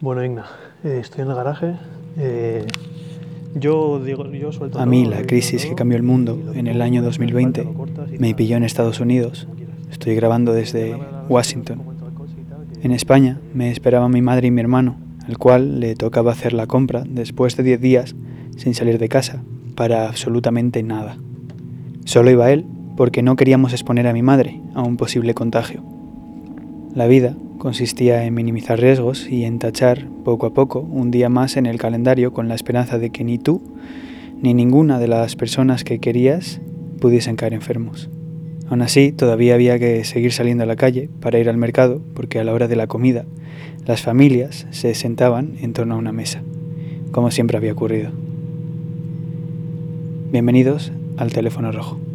Bueno, Igna, eh, estoy en el garaje. Eh, yo digo, yo suelto A mí la crisis que cambió el mundo en el año hace 2020 falta lo cortas y me pilló en Estados Unidos. Estoy grabando desde Washington. En España me esperaban mi madre y mi hermano, al cual le tocaba hacer la compra después de 10 días sin salir de casa, para absolutamente nada. Solo iba él porque no queríamos exponer a mi madre a un posible contagio. La vida consistía en minimizar riesgos y en tachar poco a poco un día más en el calendario con la esperanza de que ni tú ni ninguna de las personas que querías pudiesen caer enfermos. Aún así, todavía había que seguir saliendo a la calle para ir al mercado porque a la hora de la comida las familias se sentaban en torno a una mesa, como siempre había ocurrido. Bienvenidos al teléfono rojo.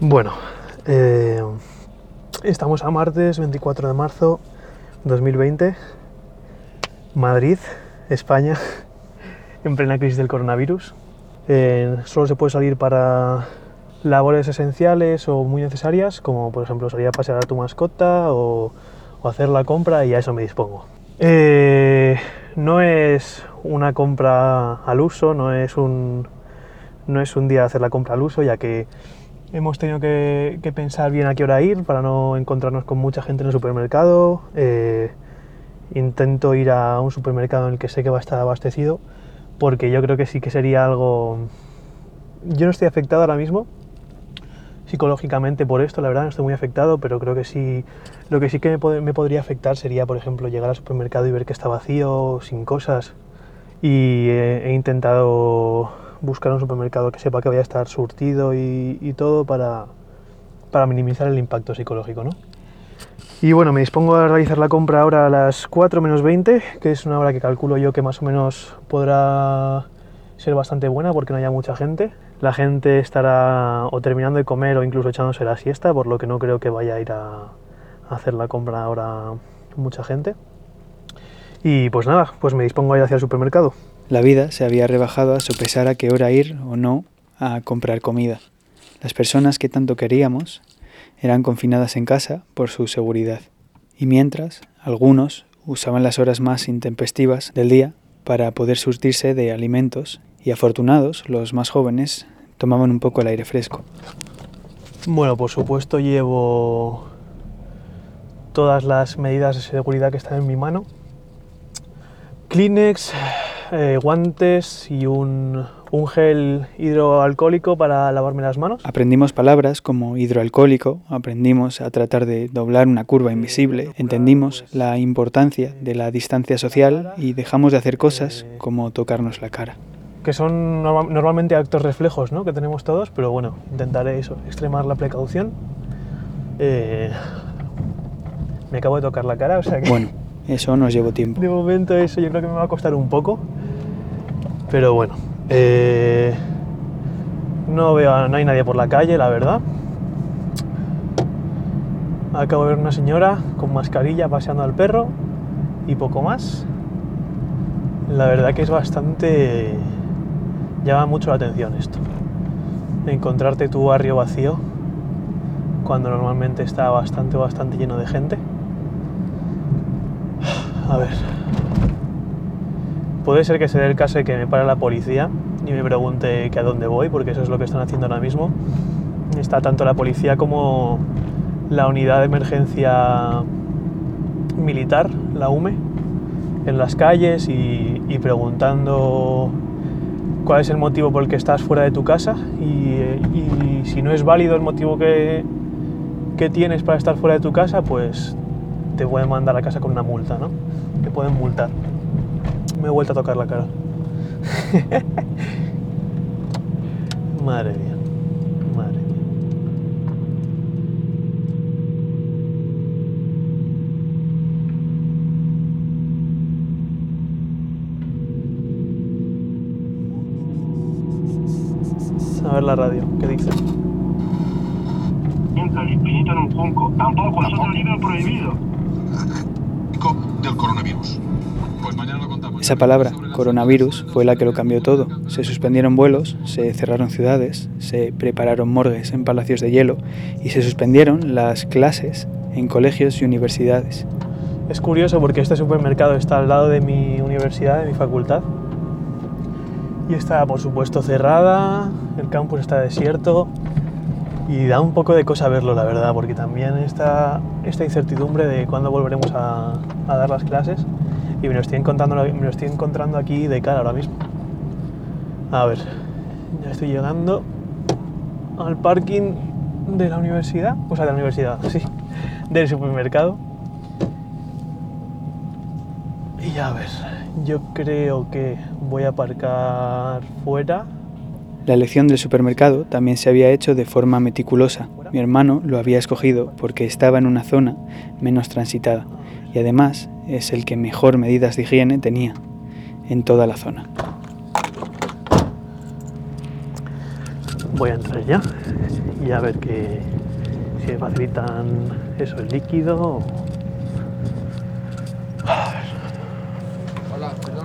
Bueno, eh, estamos a martes 24 de marzo 2020, Madrid, España, en plena crisis del coronavirus. Eh, solo se puede salir para labores esenciales o muy necesarias, como por ejemplo salir a pasear a tu mascota o, hacer la compra y a eso me dispongo. Eh, no es una compra al uso, no es un, no es un día hacer la compra al uso, ya que hemos tenido que, pensar bien a qué hora ir para no encontrarnos con mucha gente en el supermercado. Eh, intento ir a un supermercado en el que sé que va a estar abastecido, porque yo creo que sí que sería algo... Yo no estoy afectado ahora mismo psicológicamente por esto, la verdad no estoy muy afectado, pero creo que sí, lo que sí que me, pod- me podría afectar sería, por ejemplo, llegar al supermercado y ver que está vacío, sin cosas, y he intentado buscar un supermercado que sepa que vaya a estar surtido y, y todo para, para minimizar el impacto psicológico, ¿no? Y bueno, me dispongo a realizar la compra ahora a las 4 menos 20, que es una hora que calculo yo que más o menos podrá ser bastante buena porque no haya mucha gente. La gente estará o terminando de comer o incluso echándose la siesta, por lo que no creo que vaya a ir a, hacer la compra ahora mucha gente. Y pues nada, pues me dispongo a ir hacia el supermercado. La vida se había rebajado a sopesar a qué hora ir o no a comprar comida. Las personas que tanto queríamos eran confinadas en casa por su seguridad. Y mientras, algunos usaban las horas más intempestivas del día para poder surtirse de alimentos y afortunados, los más jóvenes, tomaban un poco el aire fresco. Bueno, por supuesto llevo todas las medidas de seguridad que están en mi mano. Kleenex, eh, guantes y un, un gel hidroalcohólico para lavarme las manos. Aprendimos palabras como hidroalcohólico, aprendimos a tratar de doblar una curva invisible, entendimos la importancia de la distancia social y dejamos de hacer cosas como tocarnos la cara. que son norma- normalmente actos reflejos ¿no? que tenemos todos, pero bueno, intentaré eso, extremar la precaución. Eh, me acabo de tocar la cara, o sea que Bueno, eso nos llevó tiempo. de momento eso yo creo que me va a costar un poco, pero bueno, eh, no veo, no hay nadie por la calle, la verdad. Acabo de ver una señora con mascarilla paseando al perro y poco más. La verdad que es bastante... llama mucho la atención esto. Encontrarte tu barrio vacío cuando normalmente está bastante, bastante lleno de gente. A ver. Puede ser que se dé el caso de que me pare la policía y me pregunte que a dónde voy, porque eso es lo que están haciendo ahora mismo. Está tanto la policía como la unidad de emergencia militar, la UME, en las calles y, preguntando cuál es el motivo por el que estás fuera de tu casa y, si no es válido el motivo que tienes para estar fuera de tu casa, pues te pueden mandar a casa con una multa, ¿no? Te pueden multar. Me he vuelto a tocar la cara. Madre mía. Madre mía. A ver la radio, ¿qué dice? Entra el infinito en un junco. Tampoco, es otro libro prohibido. pico del coronavirus. Pues mañana lo contamos. Esa palabra, coronavirus, fue la que lo cambió todo. Se suspendieron vuelos, se cerraron ciudades, se prepararon morgues en palacios de hielo y se suspendieron las clases en colegios y universidades. Es curioso porque este supermercado está al lado de mi universidad, de mi facultad. Y está, por supuesto, cerrada, el campus está desierto y da un poco de cosa verlo, la verdad, porque también está esta incertidumbre de cuándo volveremos a, dar las clases y me lo, estoy encontrando, me lo estoy encontrando aquí de cara ahora mismo. A ver, ya estoy llegando al parking de la universidad, o sea, de la universidad, sí, del supermercado. Y a ver, yo creo que voy a aparcar fuera. La elección del supermercado también se había hecho de forma meticulosa. Mi hermano lo había escogido porque estaba en una zona menos transitada y además es el que mejor medidas de higiene tenía en toda la zona. Voy a entrar ya y a ver que si facilitan eso, el líquido.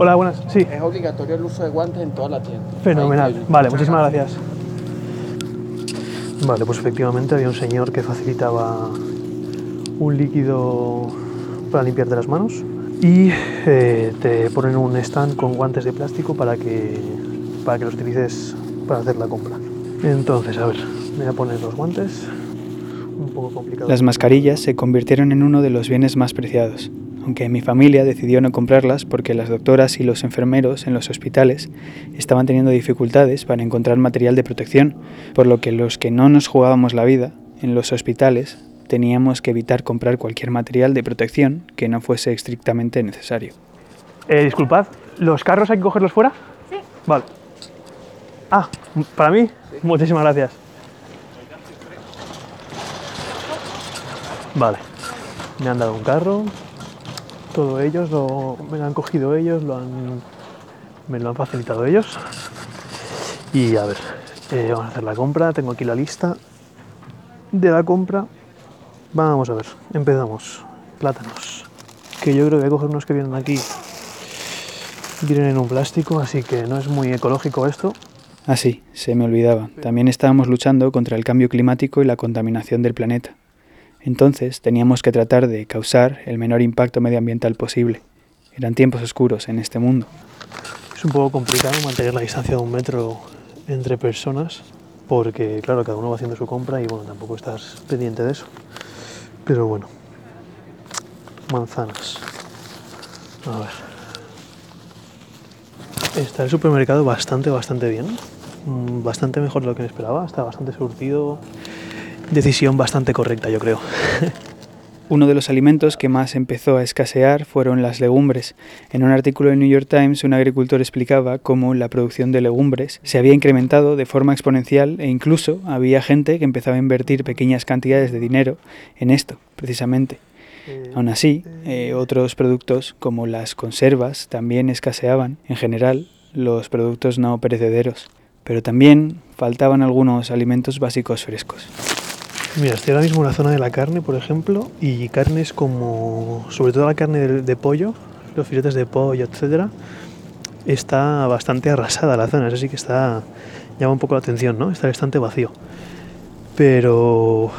Hola, buenas. Sí, Es obligatorio el uso de guantes en toda la tienda. fenomenal. Ahí, ahí. Vale, muchísimas gracias. Vale, pues efectivamente había un señor que facilitaba un líquido para limpiarte las manos y eh, te ponen un stand con guantes de plástico para que, para que los utilices para hacer la compra. Entonces, a ver, me voy a poner los guantes. Un poco complicado. Las mascarillas se convirtieron en uno de los bienes más preciados, aunque mi familia decidió no comprarlas porque las doctoras y los enfermeros en los hospitales estaban teniendo dificultades para encontrar material de protección, por lo que los que no nos jugábamos la vida en los hospitales teníamos que evitar comprar cualquier material de protección que no fuese estrictamente necesario. Eh, disculpad, ¿los carros hay que cogerlos fuera? Sí. Vale. Ah, ¿para mí? Muchísimas gracias. Vale. Me han dado un carro. Todo ellos lo, me lo han cogido ellos, lo han, me lo han facilitado ellos. Y a ver, eh, vamos a hacer la compra. Tengo aquí la lista de la compra. Vamos a ver, empezamos. Plátanos. Que yo creo que voy a coger unos que vienen aquí. Vienen en un plástico, así que no es muy ecológico esto. Ah, sí, se me olvidaba. También estábamos luchando contra el cambio climático y la contaminación del planeta. Entonces teníamos que tratar de causar el menor impacto medioambiental posible. Eran tiempos oscuros en este mundo. Es un poco complicado mantener la distancia de un metro entre personas, porque claro, cada uno va haciendo su compra y bueno, tampoco estás pendiente de eso. Pero bueno, manzanas. A ver. Está el supermercado bastante, bastante bien. Mm, Bastante mejor de lo que me esperaba. Está bastante surtido. Decisión bastante correcta, yo creo. Uno de los alimentos que más empezó a escasear fueron las legumbres. En un artículo del New York Times, un agricultor explicaba cómo la producción de legumbres se había incrementado de forma exponencial e incluso había gente que empezaba a invertir pequeñas cantidades de dinero en esto, precisamente. Aún así, eh, otros productos como las conservas también escaseaban, en general, los productos no perecederos, pero también faltaban algunos alimentos básicos frescos. Mira, estoy ahora mismo en la zona de la carne, por ejemplo, y carnes como, sobre todo la carne de, pollo, los filetes de pollo, etcétera, está bastante arrasada la zona. Eso sí que está llama un poco la atención, ¿no? Está bastante vacío. Pero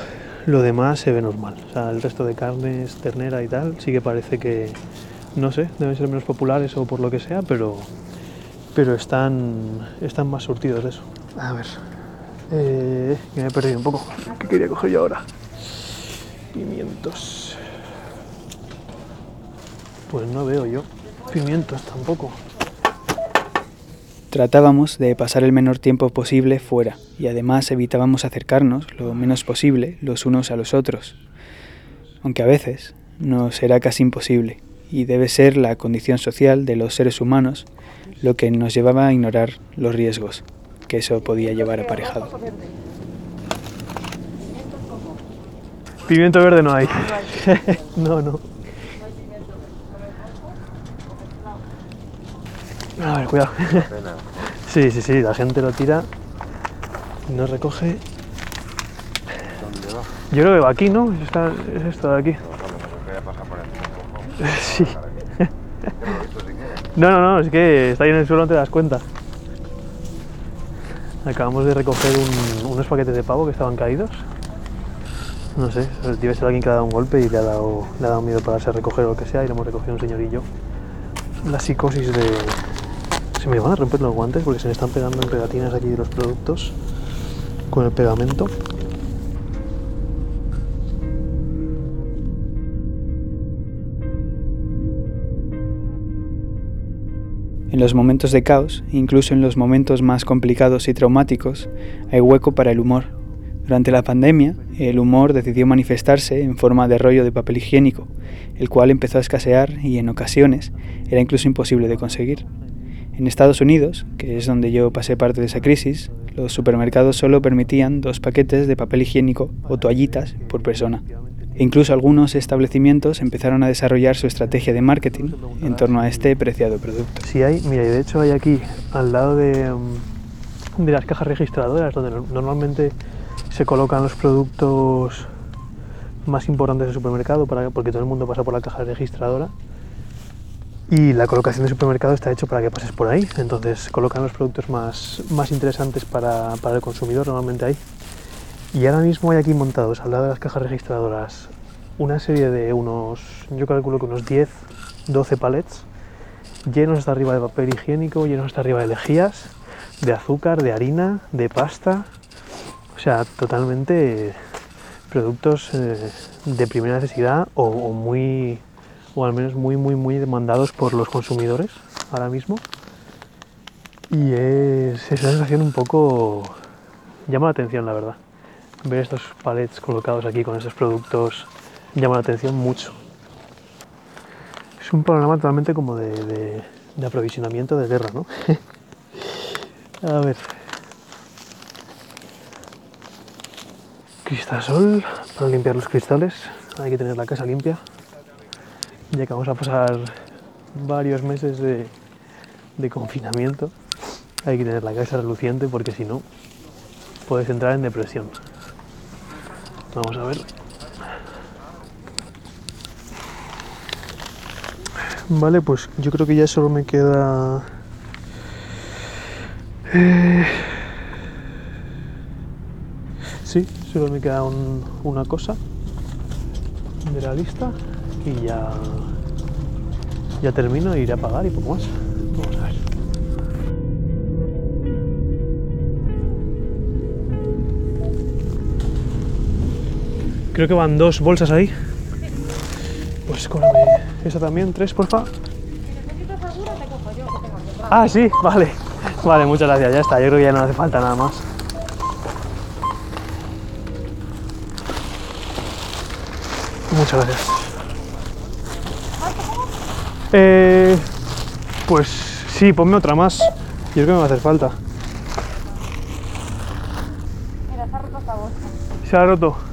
lo demás se ve normal. O sea, el resto de carnes, ternera y tal, sí que parece que, no sé, deben ser menos populares o por lo que sea, pero, pero están, están más surtidos de eso. A ver, eh, que me he perdido un poco. ¿Qué quería coger yo ahora? Pimientos. Pues no veo yo. Pimientos tampoco. Tratábamos de pasar el menor tiempo posible fuera y además evitábamos acercarnos lo menos posible los unos a los otros, aunque a veces nos era casi imposible y debe ser la condición social de los seres humanos lo que nos llevaba a ignorar los riesgos que eso podía llevar aparejado. Pimiento verde no hay. no, no. A ver, cuidado. sí, sí, sí, la gente lo tira no recoge. Yo creo que va aquí, ¿no? Está, es esto de aquí. Sí. No, no, no, es que está ahí en el suelo no te das cuenta. Acabamos de recoger un- unos paquetes de pavo que estaban caídos. No sé, debe ser alguien que le ha dado un golpe y le ha dado, le ha dado miedo pararse a recoger o lo que sea y lo hemos recogido un señorillo. La psicosis de... Se me van a romper los guantes porque se me están pegando en pegatinas aquí de los productos con el pegamento. En los momentos de caos, incluso en los momentos más complicados y traumáticos, hay hueco para el humor. Durante la pandemia, el humor decidió manifestarse en forma de rollo de papel higiénico, el cual empezó a escasear y en ocasiones era incluso imposible de conseguir. En Estados Unidos, que es donde yo pasé parte de esa crisis, los supermercados solo permitían dos paquetes de papel higiénico o toallitas por persona. E incluso algunos establecimientos empezaron a desarrollar su estrategia de marketing en torno a este preciado producto. Si hay, mira, y de hecho hay aquí al lado de, mm, de las cajas registradoras donde no- normalmente se colocan los productos más importantes del supermercado para, porque todo el mundo pasa por la caja registradora y la colocación del supermercado está hecho para que pases por ahí. Entonces colocan los productos más, más interesantes para, para el consumidor normalmente ahí y ahora mismo hay aquí montados al lado de las cajas registradoras una serie de unos yo calculo que unos 10 12 palets llenos hasta arriba de papel higiénico, llenos hasta arriba de lejías, de azúcar, de harina, de pasta. O sea, totalmente productos eh, de primera necesidad o, muy, o al menos muy, muy, muy demandados por los consumidores ahora mismo. Y es una sensación un poco... llama la atención, la verdad. Ver estos palets colocados aquí con estos productos llama la atención mucho. Es un panorama totalmente como de, de- aprovisionamiento de guerra, ¿no? A ver. Cristasol para limpiar los cristales. Hay que tener la casa limpia. Ya que vamos a pasar varios meses de, de confinamiento, hay que tener la casa reluciente porque si no, puedes entrar en depresión. Vamos a ver. Vale, pues yo creo que ya solo me queda... eh, Sí, solo me queda un- una cosa de la lista y ya, ya termino iré a pagar y poco más. Creo que van dos bolsas ahí. Pues cóbrame esa también, tres, porfa. Ah, sí, vale. Vale, muchas gracias, ya está. Yo creo que ya no hace falta nada más. Muchas gracias. Eh, pues sí, ponme otra más. Yo creo que me va a hacer falta. Mira, se ha roto esta bolsa. Se ha roto.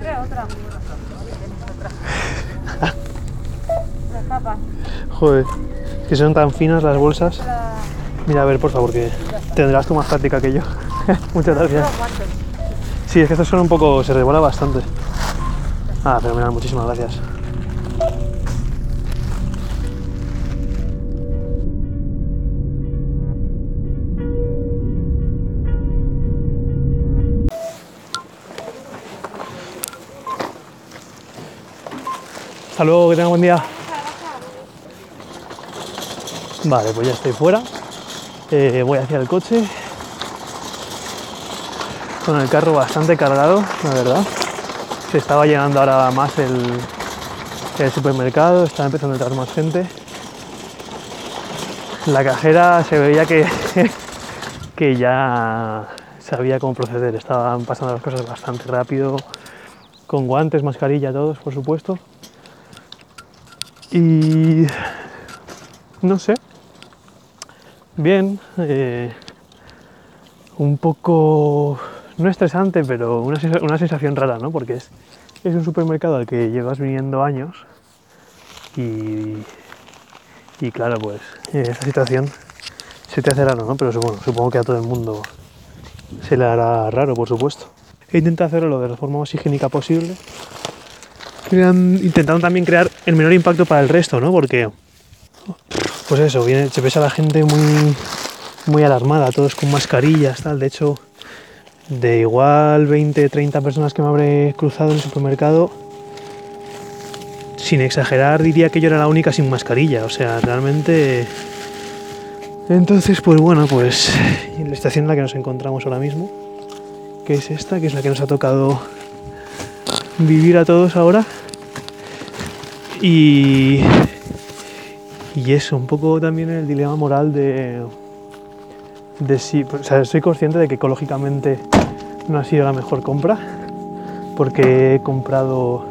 Pondré otra. Las. Joder, que son tan finas las bolsas. Mira, a ver, por favor, que tendrás tú más práctica que yo. Muchas gracias. Sí, es que estos son un poco. se rebola bastante. Ah, fenomenal, muchísimas gracias. Hasta luego, que tenga buen día. Vale, pues ya estoy fuera. Eh, voy hacia el coche. Con el carro bastante cargado, la verdad. Se estaba llenando ahora más el, supermercado, estaba empezando a entrar más gente. La cajera se veía que, que ya sabía cómo proceder, estaban pasando las cosas bastante rápido, con guantes, mascarilla, todos, por supuesto. Y no sé, bien, eh, un poco, no estresante, pero una, una sensación rara, ¿no? Porque es, es un supermercado al que llevas viniendo años y, y claro, pues en esta situación se te hace raro, ¿no? Pero bueno, supongo que a todo el mundo se le hará raro, por supuesto. He intentado hacerlo de la forma más higiénica posible intentando también crear el menor impacto para el resto, ¿no? Porque, pues eso, viene, se ves a la gente muy, muy alarmada, todos con mascarillas, tal. De hecho, de igual 20, 30 personas que me habré cruzado en el supermercado, sin exagerar, diría que yo era la única sin mascarilla. O sea, realmente. Entonces, pues bueno, pues la estación en la que nos encontramos ahora mismo, que es esta, que es la que nos ha tocado vivir a todos ahora. Y, y eso, un poco también el dilema moral de, de si, o sea, soy consciente de que ecológicamente no ha sido la mejor compra, porque he comprado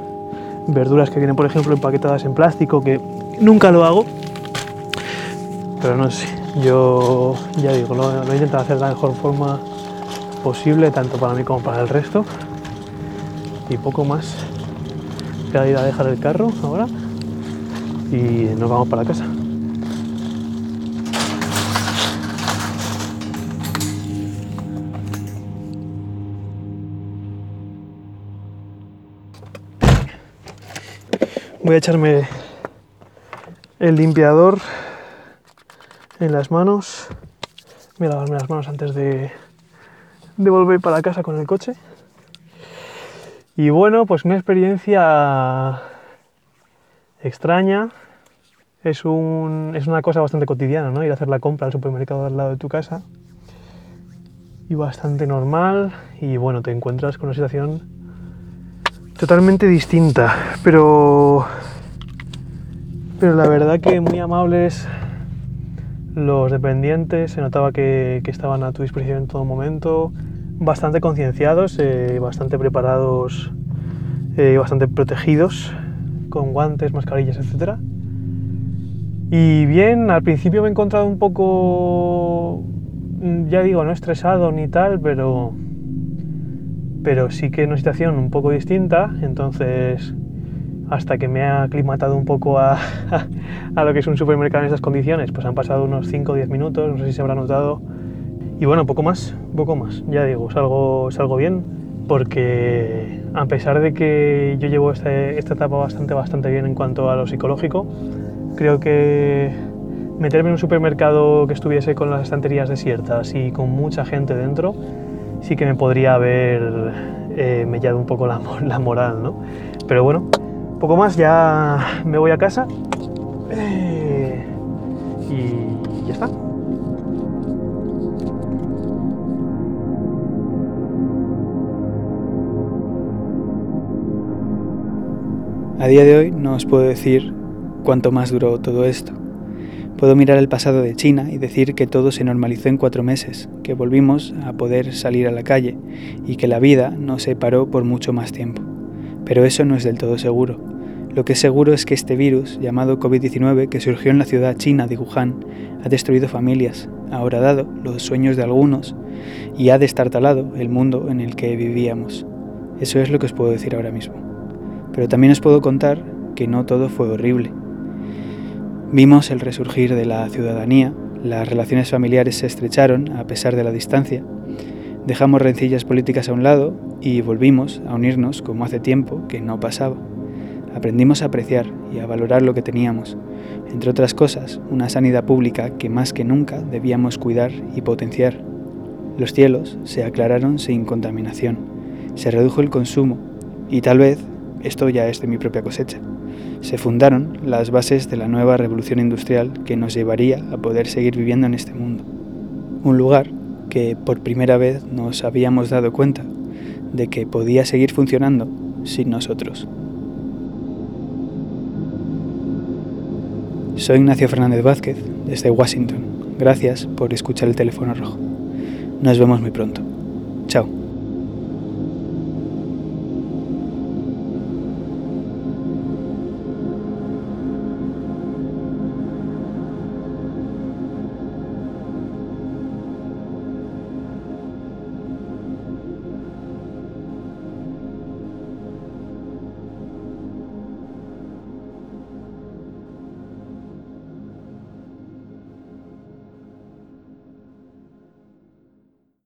verduras que vienen, por ejemplo, empaquetadas en plástico, que nunca lo hago, pero no sé, yo ya digo, lo, lo he intentado hacer de la mejor forma posible, tanto para mí como para el resto, y poco más. Voy a ir a dejar el carro ahora y nos vamos para casa. Voy a echarme el limpiador en las manos. Voy a lavarme las manos antes de, de volver para casa con el coche. Y bueno, pues una experiencia extraña. Es, un, es una cosa bastante cotidiana, ¿no? Ir a hacer la compra al supermercado al lado de tu casa. Y bastante normal. Y bueno, te encuentras con una situación totalmente distinta. Pero. Pero la verdad que muy amables los dependientes. Se notaba que, que estaban a tu disposición en todo momento. Bastante concienciados, eh, bastante preparados eh, bastante protegidos con guantes, mascarillas, etc. Y bien, al principio me he encontrado un poco, ya digo, no estresado ni tal, pero, pero sí que en una situación un poco distinta, entonces hasta que me ha aclimatado un poco a, a lo que es un supermercado en esas condiciones, pues han pasado unos 5 o 10 minutos, no sé si se habrá notado. Y bueno, poco más, poco más, ya digo, salgo, salgo bien, porque a pesar de que yo llevo este, esta etapa bastante, bastante bien en cuanto a lo psicológico, creo que meterme en un supermercado que estuviese con las estanterías desiertas y con mucha gente dentro, sí que me podría haber eh, mellado un poco la, la, moral, ¿no? Pero bueno, poco más, ya me voy a casa A día de hoy no os puedo decir cuánto más duró todo esto. Puedo mirar el pasado de China y decir que todo se normalizó en cuatro meses, que volvimos a poder salir a la calle y que la vida no se paró por mucho más tiempo. Pero eso no es del todo seguro. Lo que es seguro es que este virus, llamado COVID-19, que surgió en la ciudad china de Wuhan, ha destruido familias, ha horadado los sueños de algunos y ha destartalado el mundo en el que vivíamos. Eso es lo que os puedo decir ahora mismo. Pero también os puedo contar que no todo fue horrible. Vimos el resurgir de la ciudadanía, las relaciones familiares se estrecharon a pesar de la distancia, dejamos rencillas políticas a un lado y volvimos a unirnos como hace tiempo que no pasaba. Aprendimos a apreciar y a valorar lo que teníamos, entre otras cosas, una sanidad pública que más que nunca debíamos cuidar y potenciar. Los cielos se aclararon sin contaminación, se redujo el consumo y tal vez esto ya es de mi propia cosecha. Se fundaron las bases de la nueva revolución industrial que nos llevaría a poder seguir viviendo en este mundo. Un lugar que por primera vez nos habíamos dado cuenta de que podía seguir funcionando sin nosotros. Soy Ignacio Fernández Vázquez, desde Washington. Gracias por escuchar el teléfono rojo. Nos vemos muy pronto. Chao.